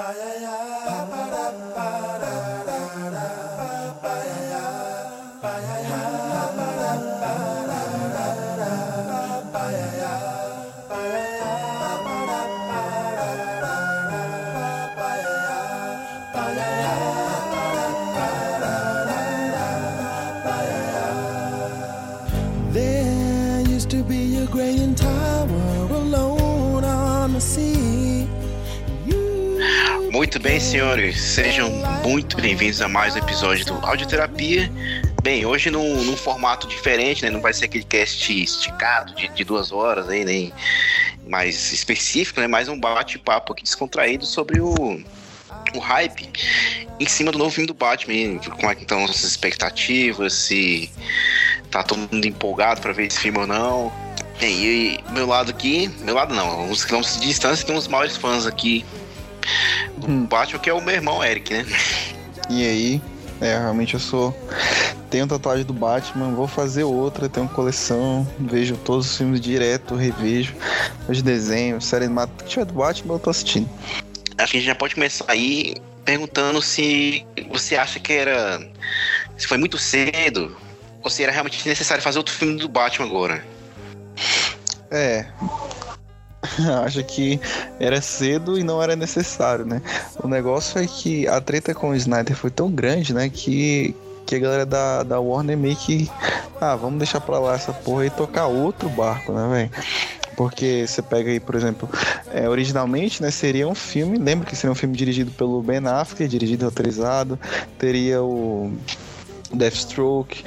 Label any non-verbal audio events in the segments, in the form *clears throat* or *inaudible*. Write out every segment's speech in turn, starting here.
Ba-ya-ya. Ba-ba. Muito bem, senhores, sejam muito bem-vindos a mais um episódio do Audioterapia. Bem, hoje num, num formato diferente, né? Não vai ser aquele cast esticado de, de duas horas aí, nem mais específico, né? Mais um bate-papo aqui descontraído sobre o, o hype em cima do novo filme do Batman. Como é que estão nossas expectativas, se tá todo mundo empolgado pra ver esse filme ou não. Bem, e meu lado aqui, meu lado não, uns quilômetros de distância, tem uns maiores fãs aqui Hum. Batman, que é o meu irmão Eric, né? E aí, é, realmente eu sou. Tenho tatuagem do Batman, vou fazer outra, tenho coleção, vejo todos os filmes direto, revejo, os desenhos, série animada, tudo que tiver do Batman eu tô assistindo. Acho que a gente já pode começar aí perguntando se você acha que era. Se foi muito cedo, ou se era realmente necessário fazer outro filme do Batman agora. É. *laughs* Acho que era cedo e não era necessário, né? O negócio é que a treta com o Snyder foi tão grande, né? Que, que a galera da, da Warner meio que. Ah, vamos deixar pra lá essa porra e tocar outro barco, né, velho? Porque você pega aí, por exemplo, é, originalmente, né, seria um filme, lembra que seria um filme dirigido pelo Ben Affleck, dirigido e autorizado, teria o Deathstroke,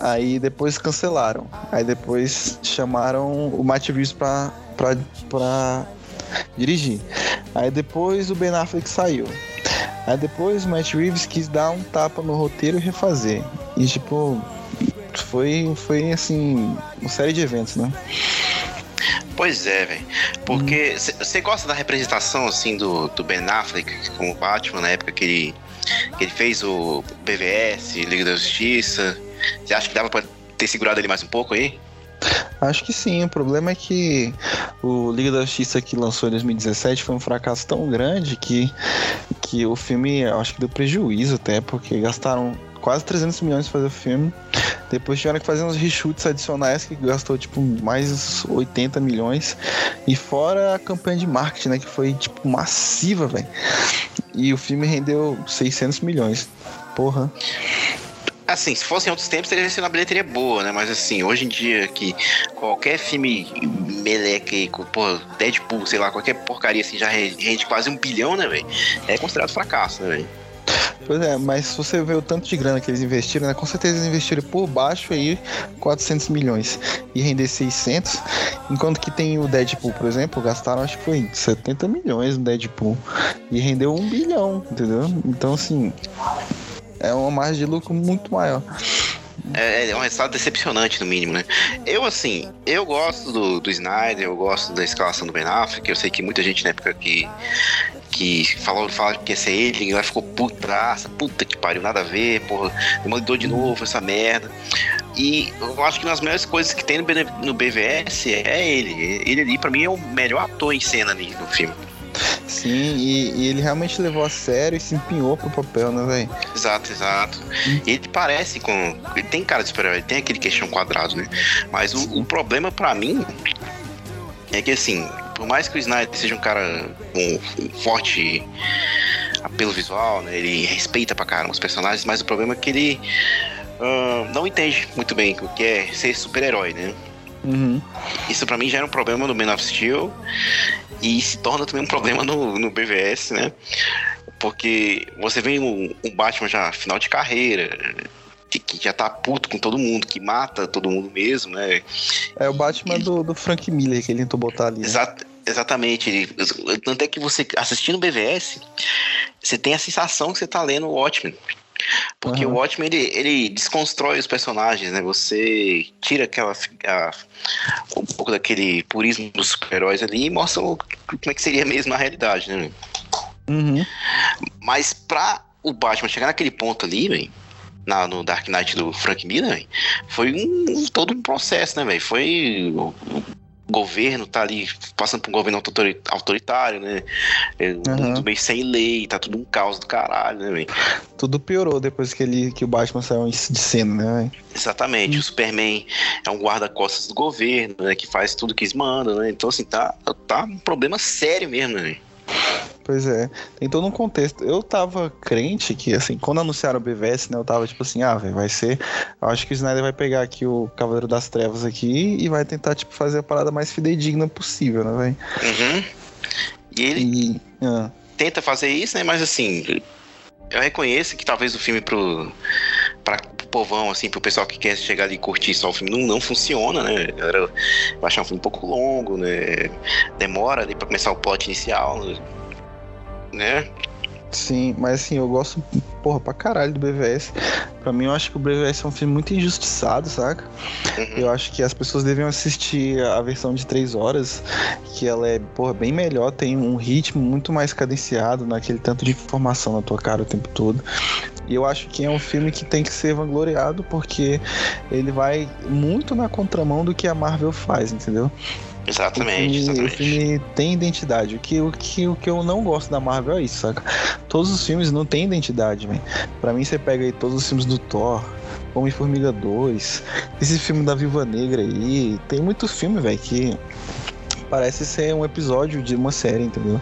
aí depois cancelaram, aí depois chamaram o Matt Reeves pra, pra, pra dirigir, aí depois o Ben Affleck saiu, aí depois o Matt Reeves quis dar um tapa no roteiro e refazer, e tipo, foi, foi assim, uma série de eventos, né? Pois é, velho. Porque você gosta da representação, assim, do, do Ben Affleck como Batman na época que ele, que ele fez o BVS, Liga da Justiça? Você acha que dava pra ter segurado ele mais um pouco aí? Acho que sim, o problema é que o Liga da Justiça que lançou em 2017 foi um fracasso tão grande que, que o filme, acho que deu prejuízo até, porque gastaram quase 300 milhões pra fazer o filme. Depois tiveram que fazer uns reshoots adicionais que gastou tipo mais 80 milhões. E fora a campanha de marketing, né, que foi tipo massiva, velho. E o filme rendeu 600 milhões. Porra. Assim, se fosse em outros tempos, teria sido uma bilheteria boa, né? Mas assim, hoje em dia que qualquer filme meleque, pô, Deadpool, sei lá, qualquer porcaria assim já rende quase um bilhão, né, velho? É considerado fracasso, né, velho? Pois é, mas se você vê o tanto de grana que eles investiram, né? Com certeza eles investiram por baixo aí 400 milhões e render 600, enquanto que tem o Deadpool, por exemplo, gastaram acho que foi 70 milhões no Deadpool e rendeu um bilhão, entendeu? Então assim, é uma margem de lucro muito maior. É, é um resultado decepcionante, no mínimo, né? Eu, assim, eu gosto do, do Snyder, eu gosto da escalação do Ben Affleck, eu sei que muita gente na época que, que falou, falou que ia ser ele, lá ficou putaça, puta que pariu, nada a ver, porra, mandou de novo essa merda. E eu acho que uma das melhores coisas que tem no, BVS é ele. Ele ali, pra mim, é o melhor ator em cena ali no filme. Sim, e, e ele realmente levou a sério e se empenhou pro papel, né, velho? Exato, exato. Ele parece com. Ele tem cara de super-herói, ele tem aquele queixão quadrado, né? Mas o, o problema pra mim é que, assim, por mais que o Snyder seja um cara com um forte apelo visual, né? Ele respeita pra caramba os personagens, mas o problema é que ele ah, não entende muito bem o que é ser super-herói, né? Uhum. Isso pra mim já era um problema no Man of Steel e se torna também um problema no, no BVS, né? Porque você vê um, um Batman já final de carreira, que, que já tá puto com todo mundo, que mata todo mundo mesmo, né? É o Batman do, do Frank Miller que ele tentou botar ali. né? Exato, exatamente. Ele- Tanto é que você, assistindo o BVS, você tem a sensação que você tá lendo o Watchmen. Porque Aham. o Watchmen, ele, ele desconstrói os personagens, né? Você tira aquela... a- um pouco daquele purismo dos super-heróis ali e mostra o- como é que seria mesmo na realidade, né? Uhum. Mas pra o Batman chegar naquele ponto ali, velho, na- no Dark Knight do Frank Miller, véi, foi um, todo um processo, né, velho? Foi governo tá ali passando por um governo autoritário, né? É, uhum. Mundo meio sem lei, tá tudo um caos do caralho, né, véio? Tudo piorou depois que, ele, que o Batman saiu de cena, né, véio? Exatamente. Hum. O Superman é um guarda-costas do governo, né? Que faz tudo que eles mandam, né? Então, assim, tá, tá um problema sério mesmo, né? Pois é, tem todo um contexto. Eu tava crente que, assim, quando anunciaram o BVS, né, eu tava tipo assim, ah, velho, vai ser. Eu acho que o Snyder vai pegar aqui o Cavaleiro das Trevas aqui e vai tentar, tipo, fazer a parada mais fidedigna possível, né, velho? Uhum. E ele e, ah. tenta fazer isso, né, mas assim, eu reconheço que talvez o filme pro. Pra, pro povão, assim, pro pessoal que quer chegar ali e curtir só o filme, não, não funciona, né? Eu achar um filme um pouco longo, né? Demora ali pra começar o plot inicial. Né? Né? Sim, mas assim, eu gosto, porra, pra caralho do BVS. Pra mim, eu acho que o BVS é um filme muito injustiçado, saca? Uhum. Eu acho que as pessoas devem assistir a versão de três horas, que ela é, porra, bem melhor, tem um ritmo muito mais cadenciado, naquele tanto de informação na tua cara o tempo todo. E eu acho que é um filme que tem que ser vangloriado porque ele vai muito na contramão do que a Marvel faz, entendeu? Exatamente, o filme. O filme tem identidade. O que, o, que, o que eu não gosto da Marvel é isso, saca? Todos os filmes não têm identidade, velho. Pra mim, você pega aí todos os filmes do Thor, Homem-Formiga 2, esse filme da Viva Negra aí. Tem muito filme, velho, que parece ser um episódio de uma série, entendeu?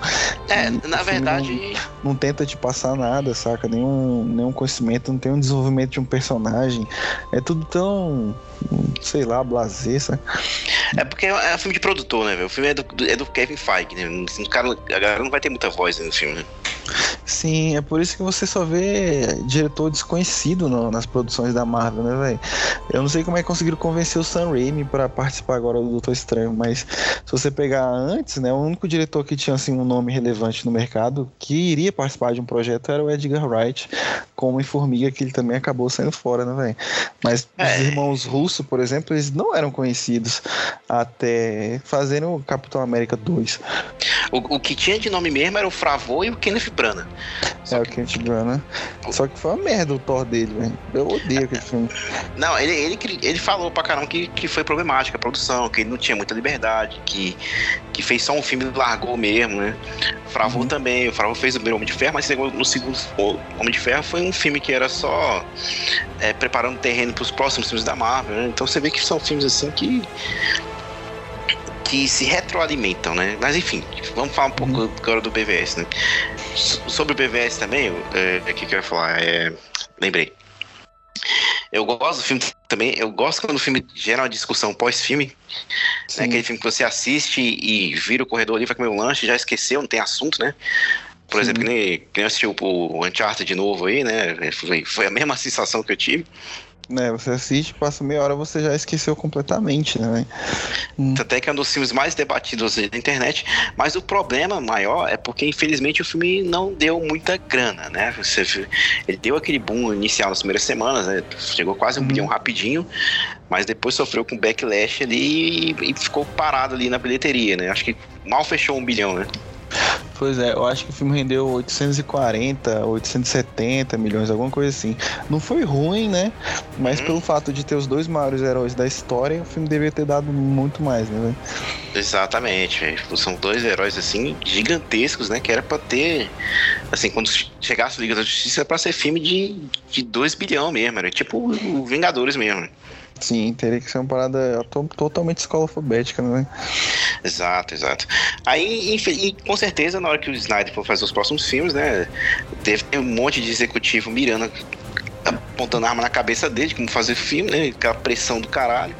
É, e na verdade. Não, não, tenta te passar nada, saca? Nenhum, nenhum conhecimento, não tem um desenvolvimento de um personagem. É tudo tão. sei lá, blazer, saca? É porque é um filme de produtor, né, velho? O filme é do, é do Kevin Feige, né? O cara, a galera não vai ter muita voz no filme, né? Sim, é por isso que você só vê diretor desconhecido no, nas produções da Marvel, né, velho? Eu não sei como é que conseguiram convencer o Sam Raimi para participar agora do Doutor Estranho, mas se você pegar antes, né, o único diretor que tinha assim um nome relevante no mercado que iria participar de um projeto era o Edgar Wright, como em Formiga, que ele também acabou saindo fora, né, velho? Mas é. os irmãos Russo, por exemplo, eles não eram conhecidos até fazendo o Capitão América 2. O, o que tinha de nome mesmo era o Fravô e o Kenneth Branagh. É, o Kenneth Branagh. Só que foi uma merda o Thor dele, velho. Eu odeio aquele filme. *laughs* Não, ele, ele, ele falou pra caramba que, que foi problemática a produção, que ele não tinha muita liberdade, que, que fez só um filme e largou mesmo, né? O Fravô uhum. também, o Fravô fez o primeiro Homem de Ferro, mas no segundo Homem de Ferro foi um filme que era só é, preparando terreno pros próximos filmes da Marvel, né? Então você vê que são filmes assim que que se retroalimentam, né? Mas enfim, vamos falar um pouco uhum. agora do BVS, né? Sobre o BVS também, o é, que, que eu ia falar? É, lembrei. Eu gosto do filme também, eu gosto quando o filme gera uma discussão pós-filme. Né? Aquele filme que você assiste e vira o corredor ali, vai comer um lanche, já esqueceu, não tem assunto, né? Por Sim. exemplo, que nem, que nem assistiu o Uncharted de novo aí, né? Foi, foi a mesma sensação que eu tive né? Você assiste, passa meia hora, você já esqueceu completamente, né? Hum. Até que é um dos filmes mais debatidos na internet, mas o problema maior é porque, infelizmente, o filme não deu muita grana, né? Você, ele deu aquele boom inicial nas primeiras semanas, né? Chegou quase um hum. bilhão rapidinho, mas depois sofreu com backlash ali e, e ficou parado ali na bilheteria, né? Acho que mal fechou um bilhão, né? Pois é, eu acho que o filme rendeu 840, 870 milhões, alguma coisa assim. Não foi ruim, né? Mas hum. pelo fato de ter os dois maiores heróis da história, o filme deveria ter dado muito mais, né? Exatamente, são dois heróis assim gigantescos, né? Que era para ter, assim, quando chegasse o Liga da Justiça, era para ser filme de, de 2 bilhão mesmo, era tipo o Vingadores mesmo. Sim, teria que ser uma parada totalmente escolafobética, né? Exato, exato. Aí, e, com certeza, na hora que o Snyder for fazer os próximos filmes, né? Deve ter um monte de executivo mirando apontando arma na cabeça dele, como fazer filme, né? Aquela pressão do caralho.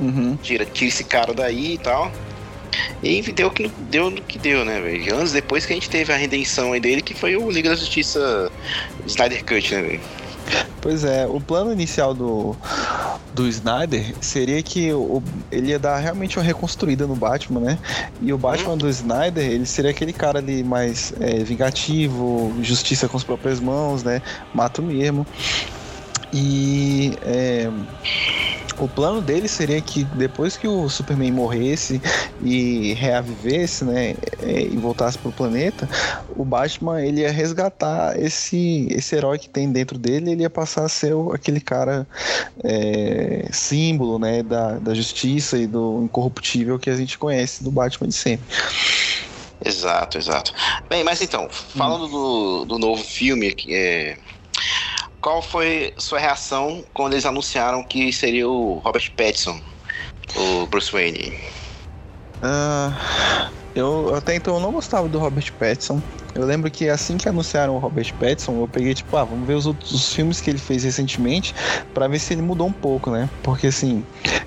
Uhum. Tira, tira esse cara daí e tal. E deu que deu no que deu, né, velho? Anos depois que a gente teve a redenção aí dele, que foi o Liga da Justiça Snyder Cut, né, velho? Pois é, o plano inicial do, do Snyder seria que o, ele ia dar realmente uma reconstruída no Batman, né? E o Batman hum. do Snyder, ele seria aquele cara ali mais é, vingativo, justiça com as próprias mãos, né? Mato mesmo. E é, o plano dele seria que depois que o Superman morresse e reavivesse, né, é, e voltasse pro planeta, o Batman ele ia resgatar esse, esse herói que tem dentro dele, ele ia passar a ser aquele cara é, símbolo, né, da, da justiça e do incorruptível que a gente conhece do Batman de sempre. Exato, exato. Bem, mas então, falando hum. do, do novo filme, é, qual foi sua reação quando eles anunciaram que seria o Robert Pattinson, o Bruce Wayne? Uh, eu até então eu não gostava do Robert Pattinson. Eu lembro que assim que anunciaram o Robert Pattinson, eu peguei tipo, ah, vamos ver os outros os filmes que ele fez recentemente para ver se ele mudou um pouco, né? Porque assim,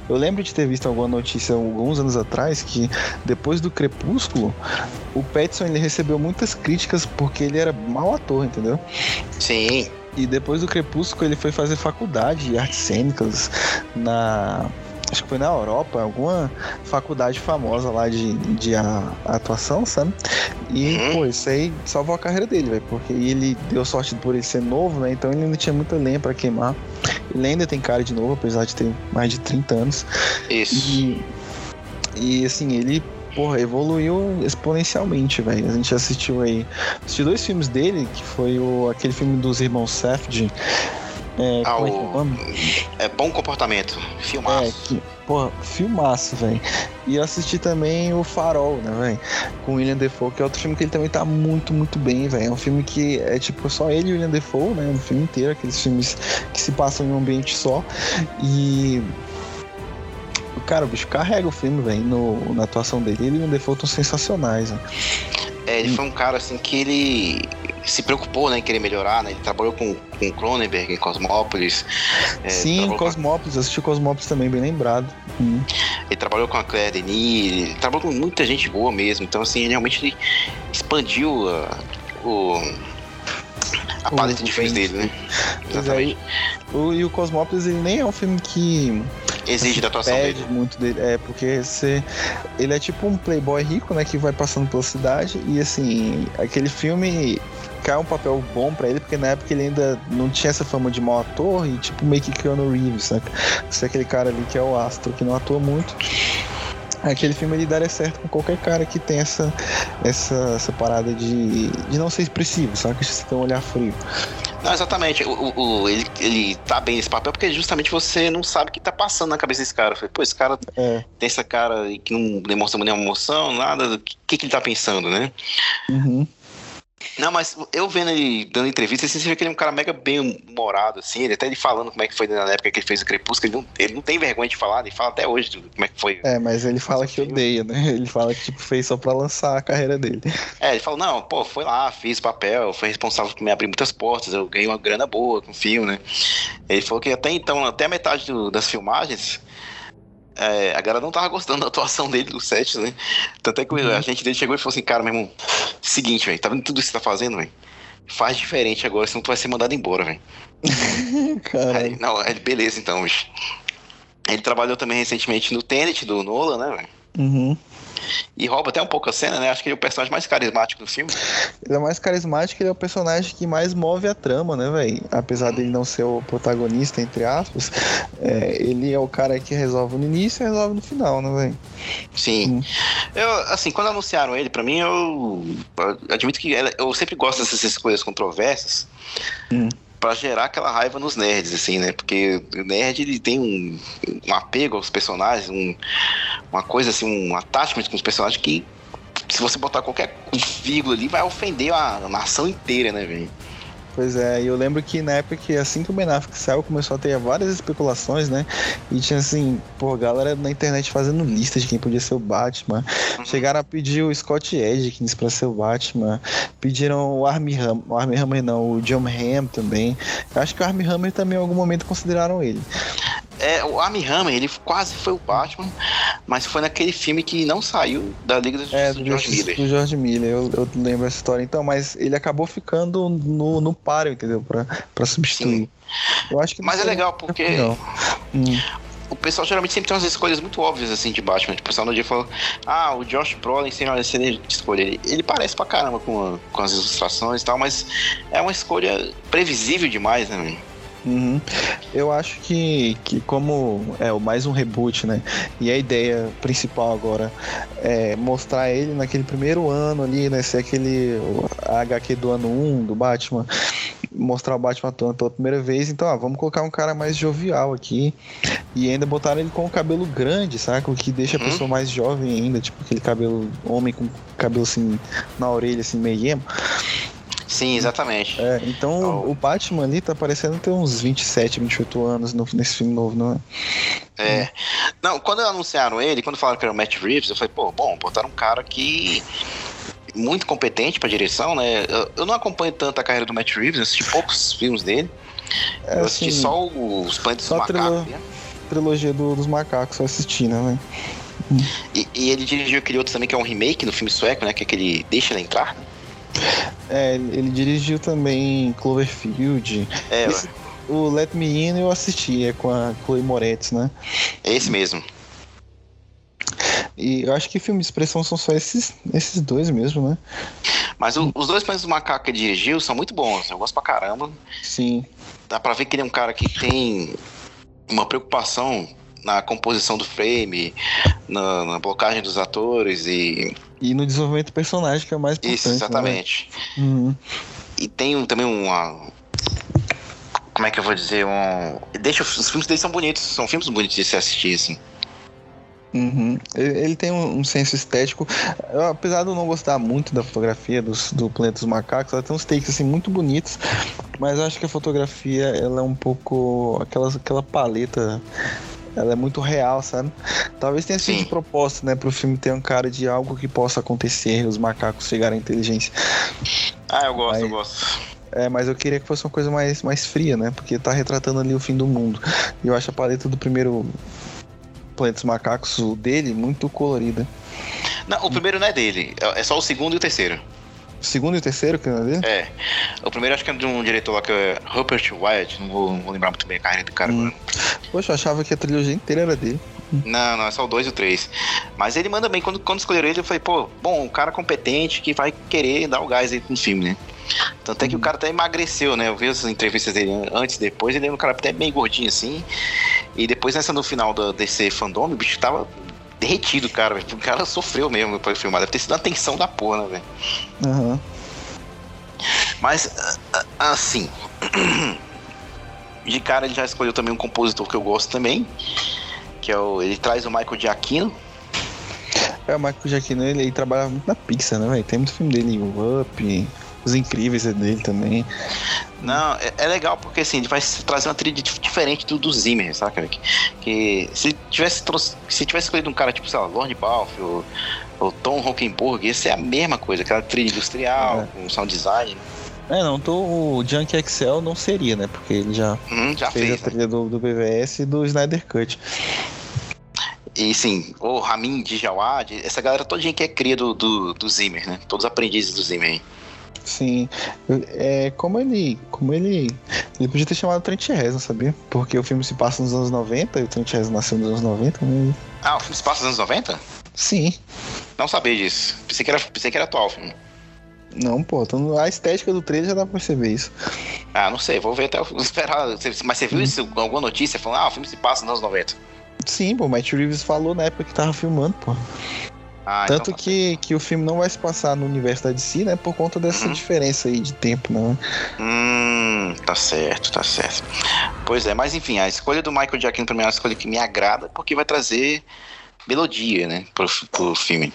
eu lembro de ter visto alguma notícia alguns anos atrás que depois do Crepúsculo, o Pattinson ele recebeu muitas críticas porque ele era mau ator, entendeu? Sim. E depois do Crepúsculo ele foi fazer faculdade de artes cênicas na acho que foi na Europa, alguma faculdade famosa lá de, de a, atuação, sabe? E, uhum. pô, isso aí salvou a carreira dele, velho, porque ele deu sorte por ele ser novo, né? Então ele ainda tinha muita lenha para queimar. Ele ainda tem cara de novo, apesar de ter mais de 30 anos. Isso. E, e assim, ele porra, evoluiu exponencialmente, velho. A gente assistiu aí. Assistiu dois filmes dele, que foi o, aquele filme dos irmãos Safdie. É, ah, é, é, bom comportamento. Filmaço. É, que, porra, filmaço, velho. E eu assisti também o Farol, né, velho? Com o William Defoe, que é outro filme que ele também tá muito, muito bem, velho. É um filme que é tipo só ele e o William Defoe, né? O filme inteiro, aqueles filmes que se passam em um ambiente só. E cara, o bicho carrega o filme, velho, na atuação dele. Ele e o Defoe estão sensacionais, né? É, ele foi um cara assim que ele se preocupou né, em querer melhorar, né? Ele trabalhou com, com Cronenberg em Cosmópolis. É, Sim, Cosmópolis, com... assisti Cosmópolis também, bem lembrado. Hum. Ele trabalhou com a Claire Denis, ele trabalhou com muita gente boa mesmo. Então, assim, ele realmente ele expandiu a, o, a paleta de filmes dele, né? Exatamente. É, o, e o Cosmópolis, ele nem é um filme que exige da atuação pede dele. muito dele. É, porque você. Ele é tipo um playboy rico, né? Que vai passando pela cidade. E assim, aquele filme cai um papel bom para ele, porque na época ele ainda não tinha essa fama de mau ator e tipo meio que Keanu Reeves, saca? Você é aquele cara ali que é o astro, que não atua muito. Aquele filme ele daria certo com qualquer cara que tem essa, essa, essa parada de, de não ser expressivo, sabe? Que você tem um olhar frio. Não, exatamente. O, o, ele, ele tá bem nesse papel porque justamente você não sabe o que tá passando na cabeça desse cara. Falei, Pô, esse cara é. tem essa cara que não demonstra nenhuma emoção, nada. O que, que ele tá pensando, né? Uhum. Não, mas eu vendo ele dando entrevista, assim, você vê que ele é um cara mega bem humorado, assim, ele até ele falando como é que foi na época que ele fez o Crepúsculo, ele não, ele não tem vergonha de falar, ele fala até hoje como é que foi. É, mas ele fala que filme. odeia, né? Ele fala que tipo, fez só pra lançar a carreira dele. É, ele falou, não, pô, foi lá, fiz papel, foi responsável por me abrir muitas portas, eu ganhei uma grana boa com o filme, né? Ele falou que até então, até a metade do, das filmagens, é, a galera não tava gostando da atuação dele no set, né? Tanto é que uhum. a gente dele chegou e falou assim, cara, meu irmão, seguinte, velho, tá vendo tudo isso que você tá fazendo, velho? Faz diferente agora, senão tu vai ser mandado embora, velho. *laughs* Aí, não, é, beleza então, bicho. Ele trabalhou também recentemente no Tenet do Nolan, né, velho? Uhum. E rouba até um pouco a cena, né? Acho que ele é o personagem mais carismático do filme. Ele é mais carismático, ele é o personagem que mais move a trama, né, velho? Apesar dele não ser o protagonista, entre aspas, é, ele é o cara que resolve no início e resolve no final, né, velho? Sim. Hum. Eu, assim, quando anunciaram ele, para mim, eu, eu, admito que eu sempre gosto dessas coisas controversas. Hum para gerar aquela raiva nos nerds, assim, né? Porque o nerd ele tem um, um apego aos personagens, um, uma coisa assim, um attachment com os personagens que se você botar qualquer vírgula ali vai ofender a nação inteira, né, velho? Pois é, e eu lembro que na época que assim que o Ben Affleck saiu, começou a ter várias especulações, né? E tinha assim, pô, galera na internet fazendo listas de quem podia ser o Batman. Uhum. Chegaram a pedir o Scott Edkins pra ser o Batman. Pediram o Armie Hammer, o Armie Hammer não, o John Hamm também. Eu acho que o Armie Hammer também em algum momento consideraram ele. É, o Armie Hammer, ele quase foi o Batman, mas foi naquele filme que não saiu da Liga da Justiça é, do, George Miller. Do George Miller, eu, eu, lembro essa história. Então, mas ele acabou ficando no, no páreo, entendeu? Pra, pra substituir. Sim. Eu acho que mas é legal, porque hum. o pessoal geralmente sempre tem umas escolhas muito óbvias assim de Batman. Tipo, o pessoal no dia falou: Ah, o Josh Brolin sem cena de escolha. Ele, ele parece pra caramba com, com as ilustrações e tal, mas é uma escolha previsível demais, né? Uhum. Eu acho que, que como é mais um reboot, né? E a ideia principal agora é mostrar ele naquele primeiro ano ali, né? Ser aquele HQ do ano 1 do Batman. Mostrar o Batman atuando pela primeira vez. Então, ó, vamos colocar um cara mais jovial aqui. E ainda botaram ele com o cabelo grande, saca? O que deixa a Uhum. pessoa mais jovem ainda. Tipo aquele cabelo, homem com cabelo assim na orelha, assim, meio emo. Sim, exatamente. É, então Oh. o Batman ali tá parecendo ter uns 27, 28 anos no, nesse filme novo, não é? É. Não, quando anunciaram ele, quando falaram que era o Matt Reeves, eu falei, pô, bom, botaram um cara que. Muito competente pra direção, né? Eu, eu não acompanho tanto a carreira do Matt Reeves, eu assisti poucos filmes dele. É, eu assisti assim, só os Planetas só dos Macacos. né? trilogia do- dos macacos eu assisti, né, velho? E, e ele dirigiu aquele outro também, que é um remake no filme sueco, né? Que é aquele Deixa Ela Entrar. É, ele dirigiu também Cloverfield. É, Esse- o Let Me In eu assisti, é com a Chloe Moretz, né? é esse mesmo. E eu acho que filme de expressão são só esses, esses dois mesmo, né? Mas o- os dois Planetas dos Macacos que dirigiu são muito bons. Eu gosto pra caramba. Sim. Dá pra ver que ele é um cara que tem uma preocupação na composição do frame, na, na blocagem dos atores e E no desenvolvimento do personagem, que é o mais importante. isso, exatamente. Né? Uhum. E tem um- também uma. Como é que eu vou dizer? Um. Deixa, os filmes dele são bonitos, são filmes bonitos de se assistir, assim. Uhum. Ele, ele tem um, um senso estético. Apesar de eu não gostar muito da fotografia dos, do Planeta dos Macacos, ela tem uns takes assim, muito bonitos. Mas eu acho que a fotografia ela é um pouco. aquela, aquela paleta. Ela é muito real, sabe? Talvez tenha sido de propósito, né? Pro filme ter um cara de algo que possa acontecer, os macacos chegarem à inteligência. Ah, eu gosto, eu gosto. É, mas eu queria que fosse uma coisa mais, mais fria, né? Porque tá retratando ali o fim do mundo. E eu acho a paleta do primeiro Planeta dos Macacos, o dele, muito colorida. Não, o primeiro não é dele, é só o segundo e o terceiro. Segundo e terceiro, que é dele? É. O primeiro acho que é de um diretor lá que é Rupert Wyatt, não vou, não vou lembrar muito bem a carreira do cara Hum. Poxa, eu achava que a trilogia inteira era dele. Não, não, é só o 2 e o 3. Mas ele manda bem. Quando, quando escolheram ele, eu falei, pô, bom, um cara competente que vai querer dar o gás aí no filme, né? Tanto é que o cara até emagreceu, né? Eu vi as entrevistas dele antes e depois, ele era um cara até bem gordinho assim. E depois nessa no final da DC Fandom, o bicho tava derretido, cara. O cara sofreu mesmo pra filmar. Deve ter sido uma tensão da porra, né, velho? Aham. Mas, a- a- assim. De cara ele já escolheu também um compositor que eu gosto também. Que é o. Ele traz o Michael Giacchino. É, o Michael Giacchino, ele, ele trabalhava muito na Pixar, né, velho? Tem muito filme dele, o Up, Os Incríveis é dele também. Não, é, é legal porque assim, ele vai trazer uma trilha dif- diferente do, do Zimmer, saca? Que, que se tivesse trouxe- se tivesse escolhido um cara tipo, sei lá, Lorne Balfe ou, ou Tom Hockenburg, ia ser a mesma coisa, aquela trilha industrial, É. com sound design. É, não, tô, o Junk Excel não seria, né? Porque ele já Uhum, já fez, fez. a né? trilha do, do BVS e do Snyder Cut. E sim, o Ramin Djawad, essa galera todinha que é cria do, do, do Zimmer, né? Todos aprendizes do Zimmer. aí. Sim. É, como ele. Como ele. Ele podia ter chamado Trent Reznor, sabia? Porque o filme se passa nos anos 90 e o Trent Reznor nasceu nos anos 90, né? Ah, o filme se passa nos anos 90? Sim. Não sabia disso. Pensei que era, pensei que era atual o filme. Não, pô, então a estética do trailer já dá pra perceber isso. Ah, não sei, vou ver até o *laughs* esperar. Mas você viu isso? Alguma notícia falando, ah, o filme se passa nos anos 90. Sim, pô, o Matt Reeves falou na época que tava filmando, pô. Ah, Tanto então que, que o filme não vai se passar no universo da DC, né? Por conta dessa Uhum. diferença aí de tempo, né? Hum, tá certo, tá certo. Pois é, mas enfim, a escolha do Michael Giacchino pra mim é uma escolha que me agrada porque vai trazer melodia, né, pro, pro filme.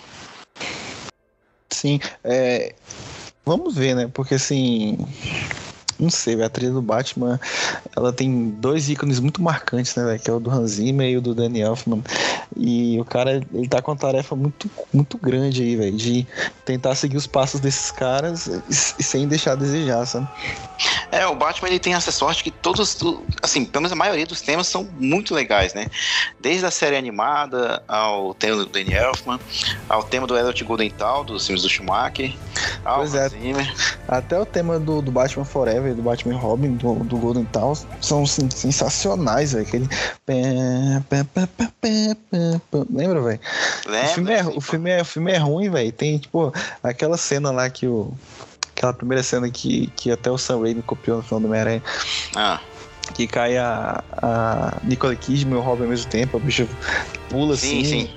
Sim, é. Vamos ver, né? Porque assim. Não sei, a trilha do Batman, ela tem dois ícones muito marcantes, né, velho? Que é o do Hans Zimmer e o do Danny Elfman. E o cara, ele tá com uma tarefa muito, muito grande aí, velho, de tentar seguir os passos desses caras e, sem deixar a desejar, sabe? É, o Batman ele tem essa sorte que todos, assim, pelo menos a maioria dos temas são muito legais, né? Desde a série animada ao tema do Danny Elfman, ao tema do Elliot Goldenthal, dos filmes do Schumacher, ao Pois é. Zimmer. Até o tema do, do Batman Forever, do Batman e Robin, do, do Golden Town, são assim, sensacionais, velho. Aquele. Lembra, velho? O filme, é, o, filme é, o filme é ruim, velho. Tem, tipo, aquela cena lá que o. Aquela primeira cena que, que até o Sam Raimi copiou no final do Homem-Aranha. Ah, que cai a, a Nicole Kidman e o Robin ao mesmo tempo, o bicho pula Sim, assim, sim.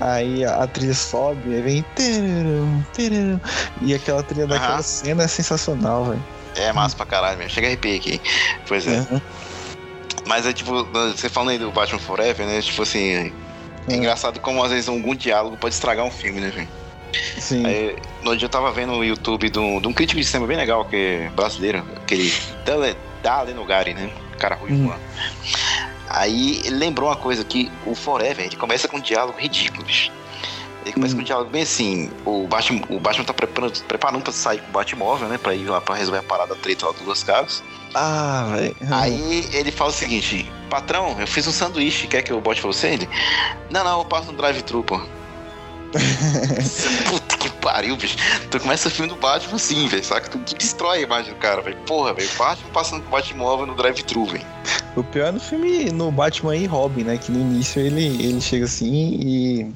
aí a, a trilha sobe, aí vem tararam, tararam, e aquela trilha daquela cena é sensacional, velho. É massa pra caralho mesmo. Chega a arrepiar aqui. Pois é. Aham. Mas é tipo, você falando aí do Batman Forever, né? Tipo assim, é engraçado como às vezes algum diálogo pode estragar um filme, né, velho? Sim. Aí, no dia eu tava vendo o YouTube de um, de um crítico de cinema bem legal, que é brasileiro, aquele Dale- Dale Nogari, né? Cara ruim, Hum. Aí ele lembrou uma coisa que o Forever, ele começa com um diálogo ridículo, bicho. Ele começa Hum. com um diálogo bem assim, o Batman, o Batman tá preparando, preparando pra sair com o Batmóvel, né? Pra ir lá pra resolver a parada da treta lá dos duas caras. Ah, velho. Aí ele fala o seguinte, patrão, eu fiz um sanduíche, quer que eu bote pra você? Ele, não, não, eu passo no drive-thru, pô. *laughs* Puta que pariu, bicho. Tu começa o filme do Batman assim, velho. Saca? Tu destrói a imagem do cara, velho. Porra, velho. Batman passando com o Batmóvel no drive-thru, velho. O pior é no filme, no Batman e Robin, né? Que no início ele, ele chega assim e.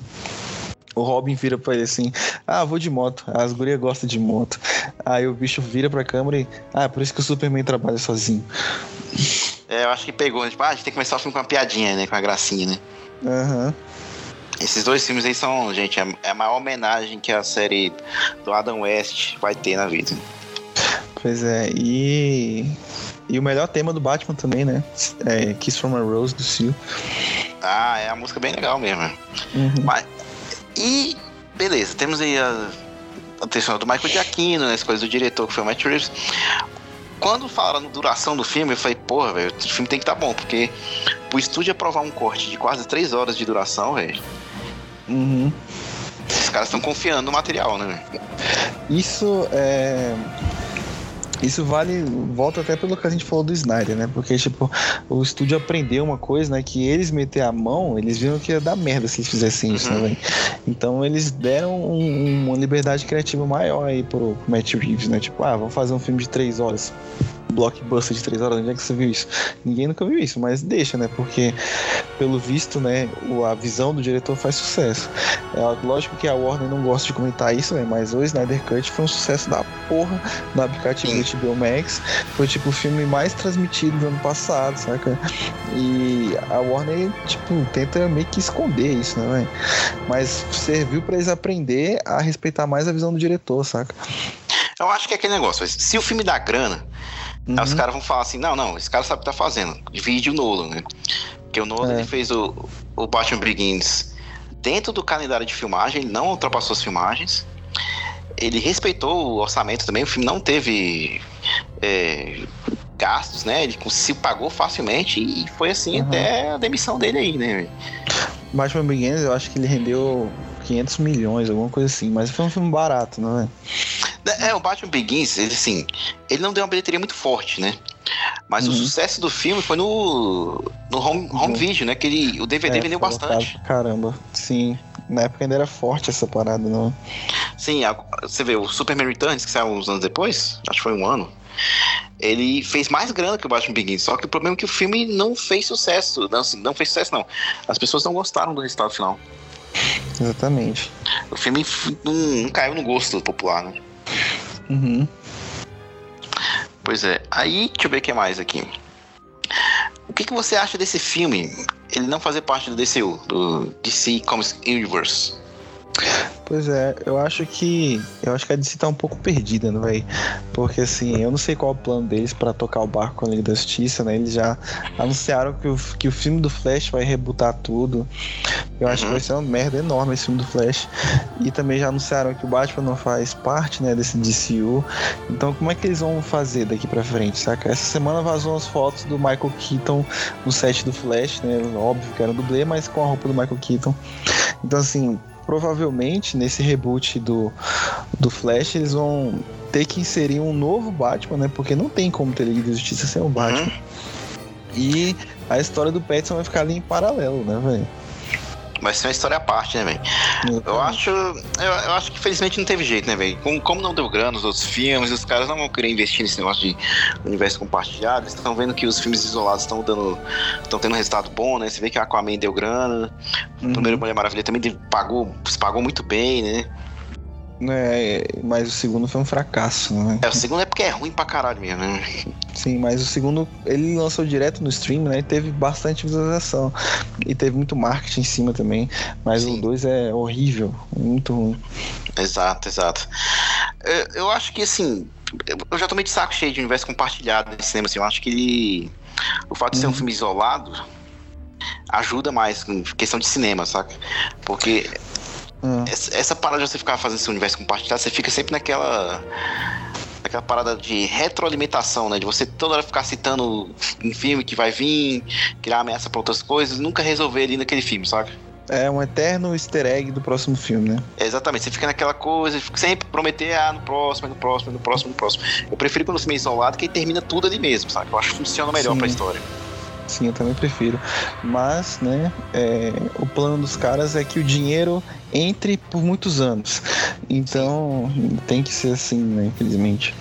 O Robin vira pra ele assim: Ah, vou de moto. As gurias gostam de moto. Aí o bicho vira pra câmera e. Ah, por isso que o Superman trabalha sozinho. É, eu acho que pegou. Tipo, ah, a gente tem que começar o filme com uma piadinha, né? Com uma gracinha, né? Aham. Esses dois filmes aí são, gente, é é a maior homenagem que a série do Adam West vai ter na vida. Pois é. E. E o melhor tema do Batman também, né? É Kiss from a Rose do Seal. Ah, é uma música bem legal mesmo. Uhum. Mas, e beleza, temos aí a, a trilha do Michael Giacchino, né, as coisas do diretor que foi o Matt Reeves. Quando falaram duração do filme, eu falei, porra, velho, o filme tem que estar bom, porque o estúdio aprovar um corte de quase 3 horas de duração, velho, Uhum. os caras estão confiando no material, né? Isso é. Isso vale, volta até pelo que a gente falou do Snyder, né? Porque, tipo, o estúdio aprendeu uma coisa, né? Que eles meter a mão, eles viram que ia dar merda se eles fizessem isso, Uhum. né, velho? Então eles deram um- uma liberdade criativa maior aí pro, pro Matt Reeves, né? Tipo, ah, vamos fazer um filme de três horas. Blockbuster de três horas, onde é que você viu isso? Ninguém nunca viu isso, mas deixa, né? Porque, pelo visto, né, a visão do diretor faz sucesso. É, lógico que a Warner não gosta de comentar isso, né? Mas o Snyder Cut foi um sucesso da porra no aplicativo do HBO Max. Foi tipo o filme mais transmitido do ano passado, saca? E a Warner, tipo, tenta meio que esconder isso, né, velho? Mas serviu pra eles aprender a respeitar mais a visão do diretor, saca? Eu acho que é aquele negócio, se o filme dá grana, Uhum. aí os caras vão falar assim, não, não, esse cara sabe o que tá fazendo. Divide o Nolan, né? Porque o Nolan É. ele fez o, o Batman Begins dentro do calendário de filmagem, ele não ultrapassou as filmagens. Ele respeitou o orçamento também, o filme não teve é, gastos, né? Ele se pagou facilmente e foi assim Uhum. até a demissão dele aí, né? Batman Begins, eu acho que ele rendeu 500 milhões, alguma coisa assim. Mas foi um filme barato, né, velho? É, o Batman Begins, ele assim, ele não deu uma bilheteria muito forte, né? Mas o Uhum. sucesso do filme foi no, no home, home Uhum. video, né? Que ele, o DVD É, vendeu bastante. Caramba, sim. Na época ainda era forte essa parada, não. Sim, a- você vê, o Superman Returns, que saiu uns anos depois, acho que foi um ano, ele fez mais grana que o Batman Begins, só que o problema é que o filme não fez sucesso, não, assim, não fez sucesso não. As pessoas não gostaram do resultado final. Exatamente. O filme não, não caiu no gosto popular, né? Uhum. Pois é, aí deixa eu ver o que mais aqui. O que, que você acha desse filme? Ele não fazer parte do DCU, do DC Comics Universe. Pois é, eu acho que. Eu acho que a DC tá um pouco perdida, né, velho? Porque assim, eu não sei qual é o plano deles pra tocar o barco com a Liga da Justiça, né? Eles já anunciaram que o, que o filme do Flash vai rebutar tudo. Eu acho Uhum. que vai ser uma merda enorme esse filme do Flash. E também já anunciaram que o Batman não faz parte, né, desse DCU. Então como é que eles vão fazer daqui pra frente, saca? Essa semana vazou as fotos do Michael Keaton no set do Flash, né? Óbvio que era um dublê, mas com a roupa do Michael Keaton. Então assim, provavelmente nesse reboot do, do Flash eles vão ter que inserir um novo Batman, né? Porque não tem como ter Liga da Justiça sem um Batman. Uhum. E a história do Petson vai ficar ali em paralelo, né, velho? Vai ser uma história à parte, né, velho? Eu acho. Eu, eu acho que felizmente não teve jeito, né, velho? Como, como não deu grana nos outros filmes, os caras não vão querer investir nesse negócio de universo compartilhado. Eles estão vendo que os filmes isolados estão dando. estão tendo um resultado bom, né? Você vê que a Aquaman deu grana. O Uhum. primeiro Mulher Maravilha também pagou, se pagou muito bem, né? É, mas o segundo foi um fracasso, né? É, o segundo é porque é ruim pra caralho mesmo, né? Sim, mas o segundo ele lançou direto no stream, né? E teve bastante visualização. E teve muito marketing em cima também. Mas Sim. o 2 é horrível, muito ruim. Exato, exato. Eu, eu acho que assim, eu já tomei de saco cheio de universo compartilhado de cinema, assim, eu acho que ele. O fato de ser um Uhum. filme isolado ajuda mais com questão de cinema, saca? Porque Ah, essa, essa parada de você ficar fazendo esse universo compartilhado, você fica sempre naquela. Naquela parada de retroalimentação, né? De você toda hora ficar citando um filme que vai vir, criar ameaça pra outras coisas, nunca resolver ali naquele filme, saca? É um eterno easter egg do próximo filme, né? É, Exatamente, você fica naquela coisa, fica sempre prometer, ah, no próximo, no próximo, no próximo, no próximo. Eu prefiro quando o filme é isolado, que aí termina tudo ali mesmo, sabe? Eu acho que funciona melhor Sim. pra história. Sim, eu também prefiro. Mas, né, é, o plano dos caras é que o dinheiro entre por muitos anos. Então, tem que ser assim, né, infelizmente.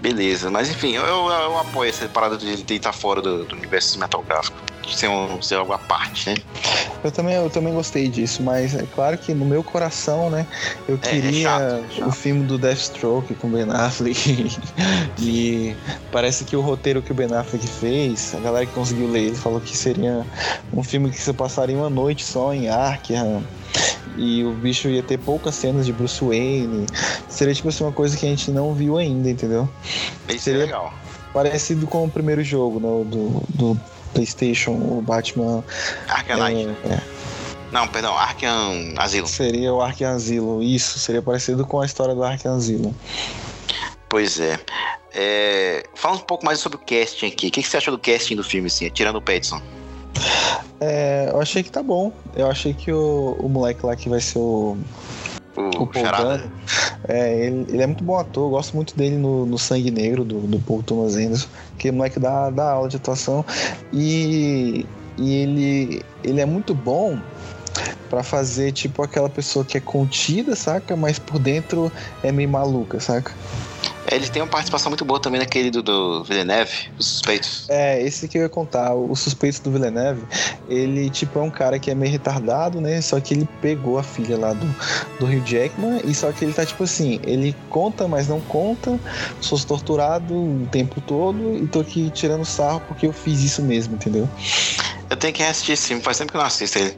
Beleza, mas enfim, eu, eu, eu apoio essa parada de ele estar fora do, do universo cinematográfico. Ser, um, ser algo à parte, né? Eu também, eu também gostei disso, mas é claro que no meu coração, né, eu É, é queria é chato. o filme do Deathstroke com Ben Affleck. *laughs* e parece que o roteiro que o Ben Affleck fez, a galera que conseguiu ler, ele falou que seria um filme que você passaria uma noite só em Arkham. E o bicho ia ter poucas cenas de Bruce Wayne. Seria tipo assim uma coisa que a gente não viu ainda, entendeu? Isso Seria- é legal. Parecido com o primeiro jogo, né? Do, do PlayStation, o Batman. Knight. é, é, Não, perdão, Arkham Asylum. seria o Arkham Asylum. Isso, seria parecido com a história do Arkham Asylum. Pois é. é. Fala um pouco mais sobre o casting aqui. O que, que você achou do casting do filme, assim, tirando o Pattinson? É, eu achei que tá bom. Eu achei que o, o moleque lá que vai ser o. O, O Paul Charada. Dano, é, ele, ele é muito bom ator, eu gosto muito dele no, no Sangue Negro, do, do Paul Thomas Anderson, que o moleque dá, dá aula de atuação. E, e ele, ele é muito bom pra fazer tipo aquela pessoa que é contida, saca? Mas por dentro é meio maluca, saca? Ele tem uma participação muito boa também naquele do, do Villeneuve, Os Suspeitos. É, esse que eu ia contar. O suspeito do Villeneuve, ele, tipo, é um cara que é meio retardado, né? Só que ele pegou a filha lá do, do Rio Jackman e só que ele tá, tipo assim, ele conta, mas não conta. Sou torturado o tempo todo e tô aqui tirando sarro porque eu fiz isso mesmo, entendeu? Eu tenho que assistir esse filme, faz tempo que eu não assisto ele.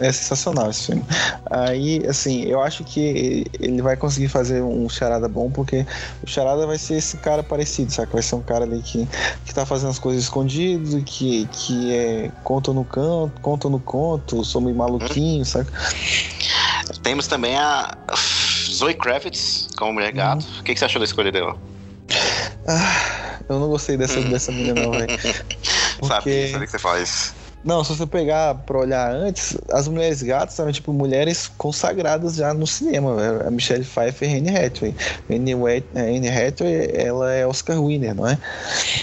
É sensacional esse filme. Aí, assim, eu acho que ele vai conseguir fazer um charada bom, porque o charada vai ser esse cara parecido, sabe? Vai ser um cara ali que, que tá fazendo as coisas escondido, que, que é conta no canto, conta no conto, sou meio maluquinho, sabe? Temos também a Zoe Kravitz como mulher gato. O que, que você achou da escolha dela? Ah, eu não gostei dessa, Hum. dessa menina, não, velho. *laughs* Sabe, Porque- sabe o que você faz? Não, se você pegar pra olhar antes, as mulheres gatas eram tipo mulheres consagradas já no cinema. A Michelle Pfeiffer e Anne Hathaway. A Anne Hathaway, ela é Oscar winner, não é?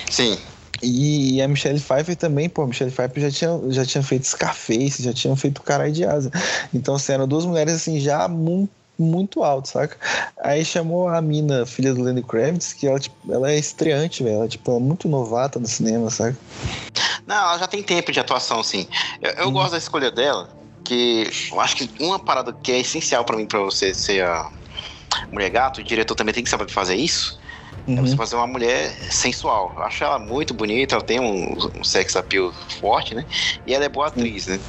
Sim. E a Michelle Pfeiffer também, pô, a Michelle Pfeiffer já tinha, já tinha feito Scarface, já tinha feito Caralho de Asa. Então, assim, eram duas mulheres, assim, já muito, muito alto, saca? Aí chamou a mina, filha do Lenny Kravitz, que ela, tipo, ela é estreante, velho. Ela, tipo, é muito novata no cinema, saca? Não, ela já tem tempo de atuação, sim. Eu, eu Uhum. gosto da escolha dela, que eu acho que uma parada que é essencial pra mim, pra você ser a mulher gato, o diretor também tem que saber fazer isso, é Uhum. você fazer uma mulher sensual. Eu acho ela muito bonita, ela tem um, um sex appeal forte, né? E ela é boa atriz, né?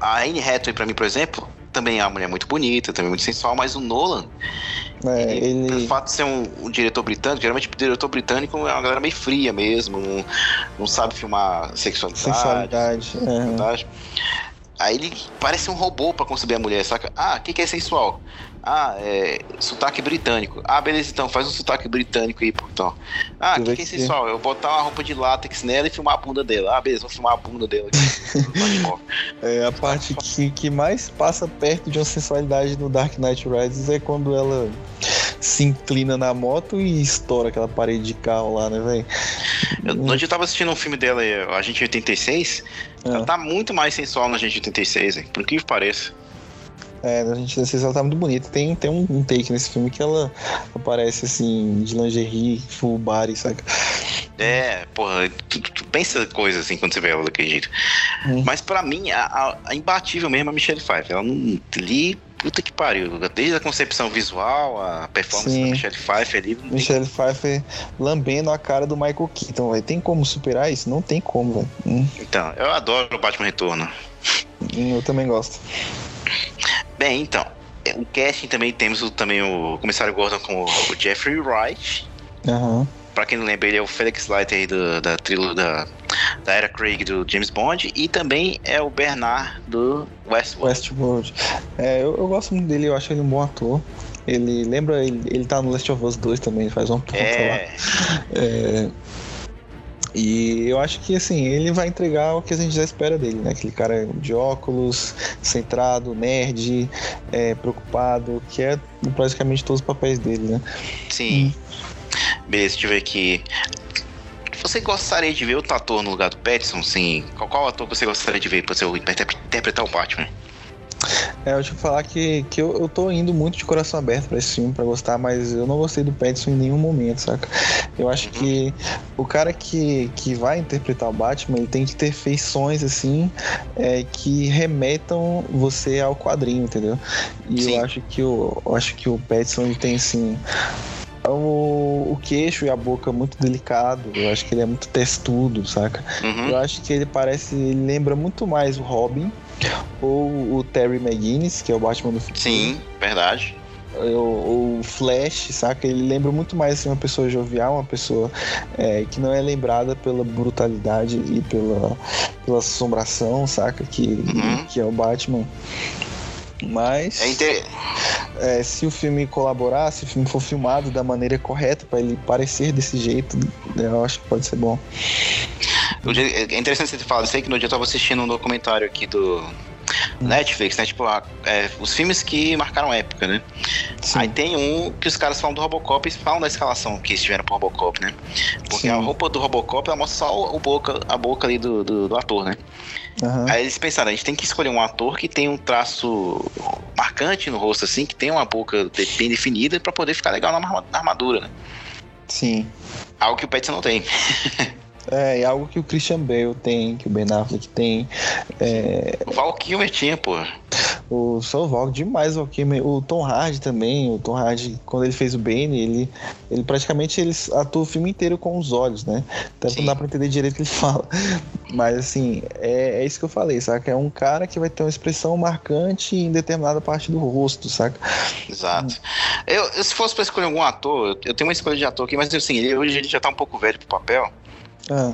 A Anne Hathaway, pra mim, por exemplo, também é uma mulher muito bonita, também muito sensual, mas o Nolan, É, ele, fato de ser um, um diretor britânico, geralmente o diretor britânico é uma galera meio fria mesmo, não, não sabe filmar sexualidade. É. sexualidade. Aí ele parece um robô pra conceber a mulher, saca? Ah, o que, que é sensual? Ah, é sotaque britânico. Ah, beleza, então, faz um sotaque britânico aí, pô, então. Ah, o que, que é que- sensual? Eu botar uma roupa de látex nela e filmar a bunda dela. Ah, beleza, vou filmar a bunda dela aqui. *laughs* É, a parte que, que mais passa perto de uma sensualidade no Dark Knight Rises é quando ela se inclina na moto e estoura aquela parede de carro lá, né, velho? Dia eu tava assistindo um filme dela, a gente 86, ela É. tá muito mais sensual na gente 86, hein? Por que pareça. É, a gente não sei se ela tá muito bonita. Tem, tem um, um take nesse filme que ela aparece assim, de lingerie, full body, saca? É, porra, tu, tu- pensa coisa assim quando você vê ela daquele jeito. Hum. Mas pra mim, a, a- a imbatível mesmo é a Michelle Pfeiffer. Ela não. Ali, puta que pariu. Desde a concepção visual, a performance Sim. da Michelle Pfeiffer ali. não tem- Michelle Pfeiffer lambendo a cara do Michael Keaton, velho. Tem como superar isso? Não tem como, velho. Hum, Então, eu adoro o Batman Retorno. hum, eu também gosto. Bem, então. é, O casting também temos o, também o comissário Gordon com o, o Jeffrey Wright. Aham. Pra quem não lembra, ele é o Felix Leiter aí do, da trilogia da, da era Craig do James Bond. E também é o Bernard do Westworld. Westworld. É, eu, eu gosto muito dele, eu acho ele um bom ator. Ele lembra, ele, ele tá no Last of Us 2 também, ele faz um ponto lá. É, É, e eu acho que assim, ele vai entregar o que a gente já espera dele, né? Aquele cara de óculos, centrado, nerd, é, preocupado, que é praticamente todos os papéis dele, né? sim. Beleza, deixa eu ver aqui. Você gostaria de ver outro ator no lugar do Pattinson? Sim. Qual, qual ator você gostaria de ver o- interpre- interpretar o Batman? É, eu te falar que, que eu, eu tô indo muito de coração aberto pra esse filme, pra gostar, mas eu não gostei do Pattinson em nenhum momento, saca? Eu acho que o cara que, que vai interpretar o Batman, ele tem que ter feições, assim, é, que remetam você ao quadrinho, entendeu? E Sim. eu acho que o, eu acho que o Pattinson, ele tem, assim... O, o queixo e a boca muito delicado, eu acho que ele é muito testudo, saca? Uhum. Eu acho que ele parece, ele lembra muito mais o Robin ou o Terry McGuinness, que é o Batman do futuro. Sim, verdade. Ou, o Flash, saca? Ele lembra muito mais assim, uma pessoa jovial, uma pessoa é, que não é lembrada pela brutalidade e pela, pela assombração, saca? Que, Uhum. que é o Batman. Mas É inter... é, se o filme colaborar, se o filme for filmado da maneira correta pra ele parecer desse jeito, eu acho que pode ser bom. É interessante você ter falado isso aí, que no dia eu tava assistindo um documentário aqui do Netflix, né? Tipo, a- é, os filmes que marcaram época, né? Sim. Aí tem um que os caras falam do Robocop e falam da escalação que eles tiveram pro Robocop, né? Porque Sim. a roupa do Robocop ela mostra só o, boca, a boca ali do, do, do ator, né? Aham. Aí eles pensaram, a gente tem que escolher um ator que tem um traço marcante no rosto, assim, que tem uma boca bem definida pra poder ficar legal na arma- na armadura, né? Sim. Algo que o Pattinson não tem. *laughs* É, é algo que o Christian Bale tem, que o Ben Affleck tem. É, O Val Kilmer tinha, pô. o só o Val, demais o Val Kilmer. O Tom Hardy também. O Tom Hardy, quando ele fez o Bane, ele, ele praticamente ele atua o filme inteiro com os olhos, né? Até Sim. não dá pra entender direito o que ele *laughs* fala. Mas assim, é, é isso que eu falei, saca? É um cara que vai ter uma expressão marcante em determinada parte do rosto, saca? Exato. Eu, se fosse pra escolher algum ator, eu, tenho uma escolha de ator aqui, mas assim, hoje ele já tá um pouco velho pro papel. Ah,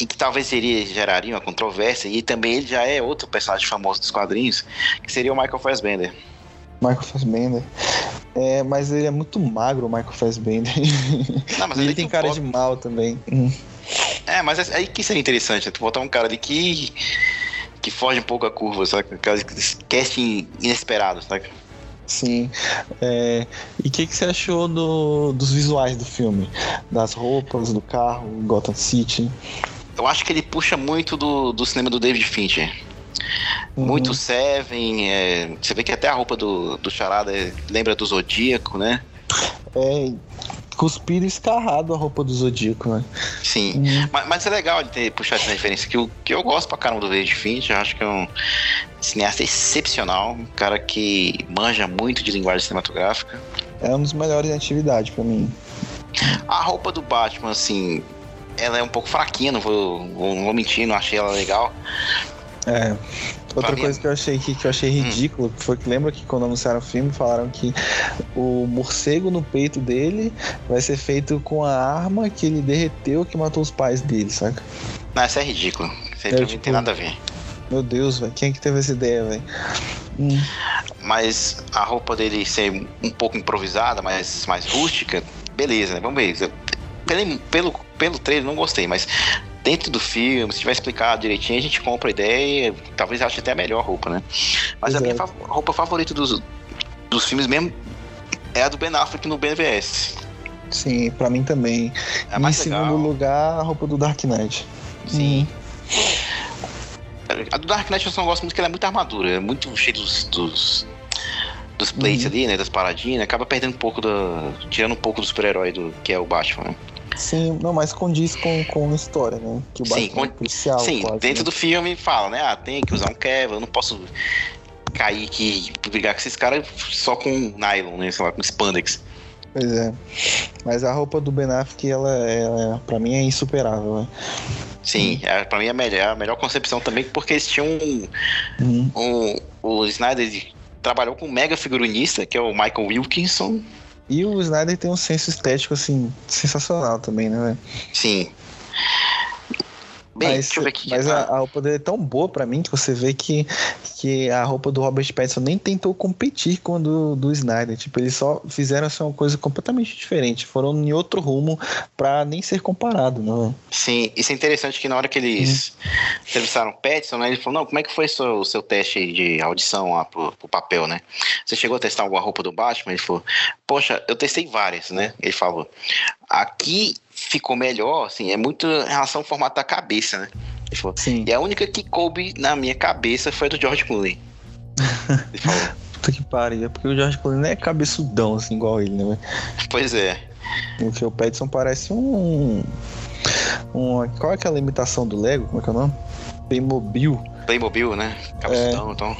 E que talvez seria, geraria uma controvérsia, e também ele já é outro personagem famoso dos quadrinhos, que seria o Michael Fassbender. Michael Fassbender. É, mas ele é muito magro, o Michael Fassbender. *laughs* Não, mas ele ali tem cara bota- de mal também. Hum. É, mas aí que seria interessante, né? Tu botar um cara ali que. que foge um pouco a curva, sabe? Aquelas casting inesperado, sabe? Sim. É, e o que, que você achou do- dos visuais do filme? Das roupas, do carro, Gotham City? Eu acho que ele puxa muito do, do cinema do David Fincher. Uhum. Muito Seven, é, você vê que até a roupa do, do Charada lembra do Zodíaco, né? É, cuspido escarrado a roupa do Zodíaco, né? Sim. Uhum. Mas, mas é legal ele ter puxado essa referência, que eu, que eu gosto pra caramba do David Fincher, eu acho que é um cineasta excepcional, um cara que manja muito de linguagem cinematográfica. É um dos melhores em atividade pra mim. A roupa do Batman, assim, ela é um pouco fraquinha, não vou, vou- não vou mentir, não achei ela legal. É. Outra é- coisa que eu achei que, que eu achei ridículo foi que lembra que quando anunciaram o filme falaram que o morcego no peito dele vai ser feito com a arma que ele derreteu que matou os pais dele, saca? Não, isso é ridículo. Isso aí É, tipo- não tem nada a ver. Meu Deus, velho, quem é que teve essa ideia, velho? Hum, Mas a roupa dele ser um pouco improvisada, mais, mais rústica, beleza, né? Vamos ver. Pelo, pelo, pelo trailer não gostei, mas dentro do filme, se tiver explicado direitinho, a gente compra a ideia e talvez ache até a melhor roupa, né? Mas a minha Exato. roupa favorita dos, dos filmes mesmo é a do Ben Affleck no BVS. sim, pra mim também. É em segundo legal. lugar, a roupa do Dark Knight. Sim. A do Dark Knight eu só gosto muito porque ela é muita armadura, é muito cheio dos, dos, dos plates Uhum. ali, né? Das paradinhas, né? acaba perdendo um pouco da. tirando um pouco do super-herói do que é o Batman, né? Sim, não, mas condiz com, com a história, né? Que o Sim, Batman é con- policial. Sim, quase, dentro né? do filme fala, né? Ah, tem que usar um Kevlar, eu não posso cair aqui e brigar com esses caras só com nylon, né? Sei lá, com spandex. Pois é. Mas a roupa do Ben Affleck, ela, ela pra mim é insuperável, né? Sim, é, pra mim é a melhor, a melhor concepção também, porque eles tinham um, Uhum. um- o Snyder trabalhou com um mega figurinista, que é o Michael Wilkinson. E o Snyder tem um senso estético, assim, sensacional também, né? Sim. Bem, mas aqui. mas Ah, a, a roupa dele é tão boa pra mim que você vê que, que a roupa do Robert Pattinson nem tentou competir com a do, do Snyder. Tipo, eles só fizeram assim, uma coisa completamente diferente. Foram em outro rumo pra nem ser comparado, né? velho? Sim, isso é interessante que na hora que eles entrevistaram o Petson, né, ele falou, não, como é que foi o seu, o seu teste de audição lá pro, pro papel, né? Você chegou a testar alguma roupa do Batman? Ele falou, poxa, eu testei várias, né? Ele falou, aqui ficou melhor, assim, é muito em relação ao formato da cabeça, né? Sim. e a única que coube na minha cabeça foi a do George Clooney. *laughs* Ele falou, Puta que pariu. É porque o George Clooney não é cabeçudão, assim, igual ele, né? pois é. Porque o Pattinson parece um. um qual é aquela imitação do Lego? Como é que é o nome? Playmobil. Playmobil, né? Capitão, então...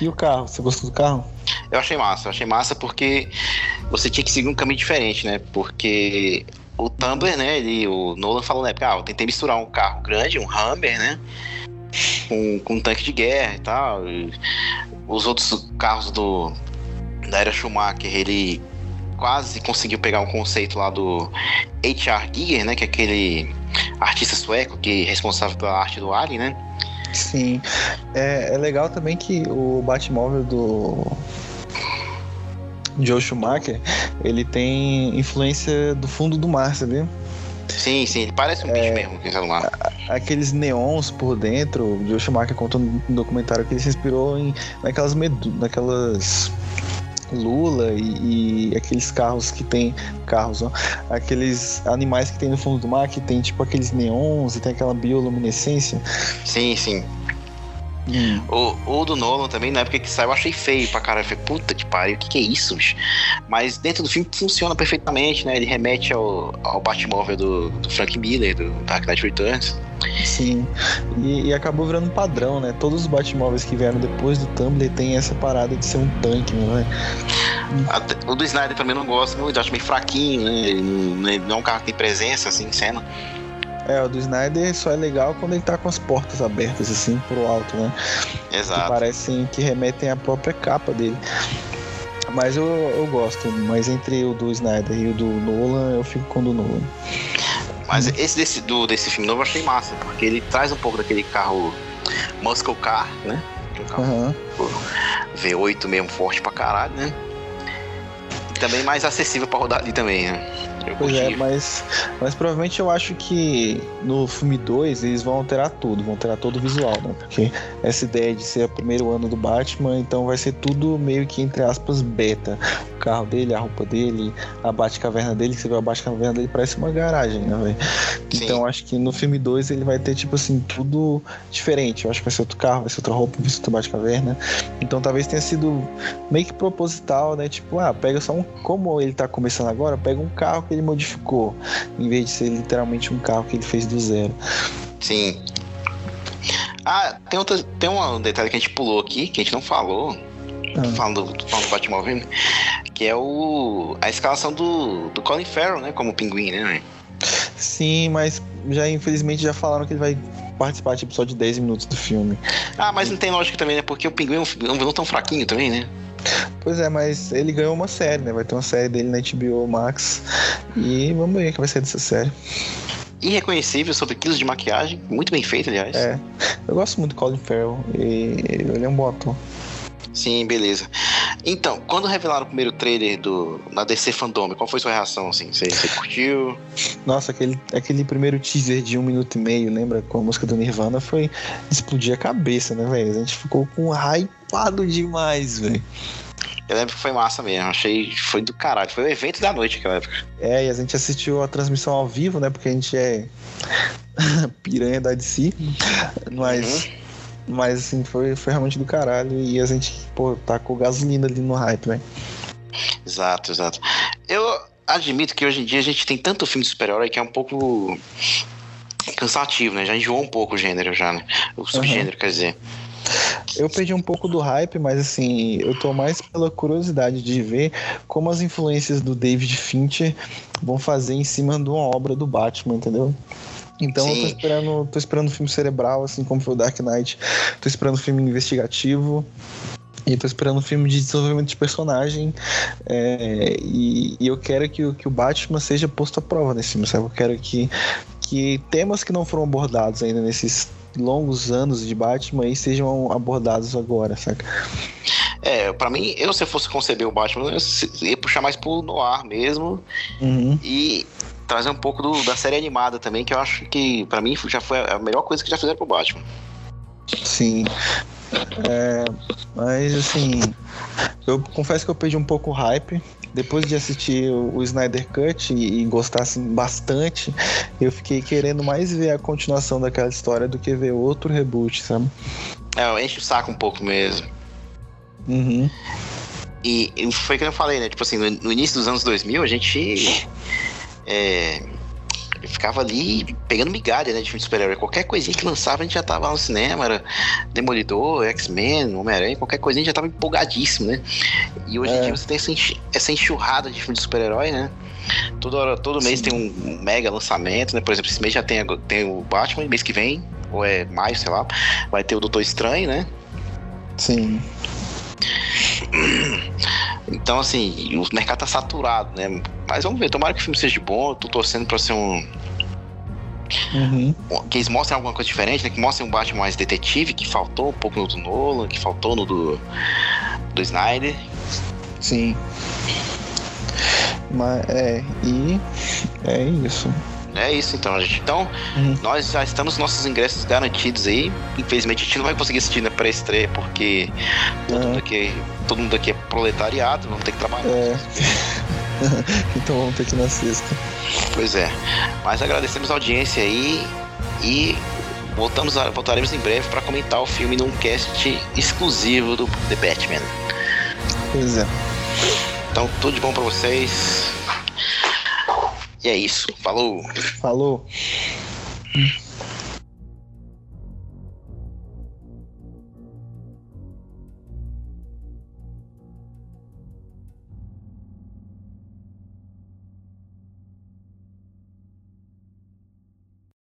E o carro? Você gostou do carro? Eu achei massa, eu achei massa porque você tinha que seguir um caminho diferente, né? Porque o Tumblr, né? Ele, o Nolan falou, né? Ah, eu tentei misturar um carro grande, um Hummer, né? Com, com um tanque de guerra e tal. E os outros carros do da era Schumacher, ele quase conseguiu pegar um conceito lá do H.R. Giger, né? Que é aquele artista sueco que é responsável pela arte do Alien, né? Sim. É, é legal também que o Batmóvel do. Joe Schumacher, ele tem influência do fundo do mar, sabia? Sim, sim, parece um bicho mesmo, quem sabe lá. Aqueles neons por dentro, o Joe Schumacher contou no documentário que ele se inspirou em naquelas medu naquelas Lula e, e aqueles carros que tem carros, ó, aqueles animais que tem no fundo do mar que tem tipo aqueles neons e tem aquela bioluminescência. Sim, sim. O, o do Nolan também, na época que saiu, eu achei feio pra caralho. Eu falei, puta que pariu, o que, que é isso, bicho? Mas dentro do filme funciona perfeitamente, né? Ele remete ao, ao Batmóvel do, do Frank Miller, do Dark Knight Returns. Sim. E, e acabou virando um padrão, né? Todos os Batmóveis que vieram depois do Tumblr tem essa parada de ser um tanque, né? Até- o do Snyder também não gosto muito, eu acho meio fraquinho, né? Ele não, ele não é um carro que tem presença, assim, em cena. É, o do Snyder só é legal quando ele tá com as portas abertas, assim, pro alto, né? Que Exato. parecem que remetem à própria capa dele. Mas eu, eu gosto, mas entre o do Snyder e o do Nolan, eu fico com o do Nolan. Mas esse desse, do, desse filme novo eu achei massa, porque ele traz um pouco daquele carro muscle car, né? Aquele carro Aham. V8 mesmo, forte pra caralho, né? E também mais acessível pra rodar ali também, né? Eu Pois é, mas, mas provavelmente eu acho que no filme 2 eles vão alterar tudo, vão alterar todo o visual, né? Porque essa ideia de ser o primeiro ano do Batman, então vai ser tudo meio que, entre aspas, beta. O carro dele, a roupa dele, a Batcaverna dele, que você vê a Batcaverna dele, parece uma garagem, né, velho? Então acho que no filme 2 ele vai ter, tipo assim, tudo diferente. Eu acho que vai ser outro carro, vai ser outra roupa, vai ser outra Batcaverna. Então talvez tenha sido meio que proposital, né? Tipo, ah, pega só um. Como ele tá começando agora, pega um carro que ele modificou, em vez de ser literalmente um carro que ele fez do zero. Sim. Ah, tem, outra, tem um detalhe que a gente pulou aqui, que a gente não falou, Ah. falando, do- falando do Batmóvel, que é o, a escalação do, do Colin Farrell, né? Como pinguim, né? Sim, mas já infelizmente já falaram que ele vai participar tipo só de 10 minutos do filme. Ah, mas não tem lógica também, né? Porque o pinguim é um, um vilão tão fraquinho também, né? Pois é, mas ele ganhou uma série, né? Vai ter uma série dele na HBO Max. E vamos ver o que vai ser dessa série. Irreconhecível, sobre quilos de maquiagem, muito bem feito, aliás. É. Eu gosto muito do Colin Farrell. E ele é um bom ator. Sim, beleza. Então, quando revelaram o primeiro trailer do na DC Fandom, qual foi sua reação, assim? Você, você curtiu? Nossa, aquele, aquele primeiro teaser de um minuto e meio, lembra? Com a música do Nirvana, foi explodir a cabeça, né, velho? A gente ficou com hypado demais, velho. Eu lembro que foi massa mesmo, achei, foi do caralho, foi o evento da noite aquela época. É, e a gente assistiu a transmissão ao vivo, né? Porque a gente é *laughs* piranha da DC. Mas, mas assim, foi, foi realmente do caralho. E a gente, pô, tacou gasolina ali no hype, né? Exato, exato. Eu, admito que hoje em dia a gente tem tanto filme de super-herói que é um pouco cansativo, né? Já enjoou um pouco o gênero já, né? O subgênero, quer dizer. Eu perdi um pouco do hype, mas assim, eu tô mais pela curiosidade de ver como as influências do David Fincher vão fazer em cima de uma obra do Batman, entendeu? Então eu tô Sim. esperando, tô esperando um filme cerebral, assim como foi o Dark Knight. Tô esperando um filme investigativo. E tô esperando um filme de desenvolvimento de personagem. é, e, e eu quero que, o- que o Batman seja posto à prova nesse filme, sabe? Eu quero que, que temas que não foram abordados ainda nesses longos anos de Batman aí sejam abordados agora, saca? É, pra mim, eu se eu fosse conceber o Batman, eu ia puxar mais pro noir mesmo Uhum. e trazer um pouco do- da série animada também, que eu acho que pra mim já foi a melhor coisa que já fizeram pro Batman. Sim. É, mas assim, eu confesso que eu perdi um pouco o hype. Depois de assistir o, o Snyder Cut e, e gostar assim, bastante, eu fiquei querendo mais ver a continuação daquela história do que ver outro reboot, sabe? É, enche o saco um pouco mesmo. Uhum. E, e foi o que eu falei, né? Tipo assim, no, no início dos anos 2000, a gente é, ficava ali pegando migalha, né? De filme de super-herói. Qualquer coisinha que lançava, a gente já tava lá no cinema. Era Demolidor, X-Men, Homem-Aranha, qualquer coisinha, a gente já tava empolgadíssimo, né? E hoje em É. dia você tem essa, enxurrada de filme de super-herói, né? Toda hora, todo mês tem um mega lançamento, né? Por exemplo, esse mês já tem, tem o Batman, mês que vem, ou é maio, sei lá, vai ter o Doutor Estranho, né? Sim. *clears throat* Então, assim, o mercado tá saturado, né? Mas vamos ver, tomara que o filme seja bom. Eu tô torcendo pra ser um. Uhum. Que eles mostrem alguma coisa diferente, né? Que mostrem um Batman mais detetive, que faltou um pouco no do Nolan, que faltou no do, do Snyder. Sim. Mas é, e é isso. É isso então, gente. Então, Uhum. nós já estamos nossos ingressos garantidos aí. Infelizmente a gente não vai conseguir assistir na pré-estreia, porque todo, Uhum. mundo aqui, todo mundo aqui é proletariado, vamos ter que trabalhar. É. *laughs* então vamos ter que ir na sexta. Pois é. Mas agradecemos a audiência aí e voltamos a, voltaremos em breve para comentar o filme num cast exclusivo do The Batman. Pois é. Então, tudo de bom para vocês. E é isso. Falou! Falou.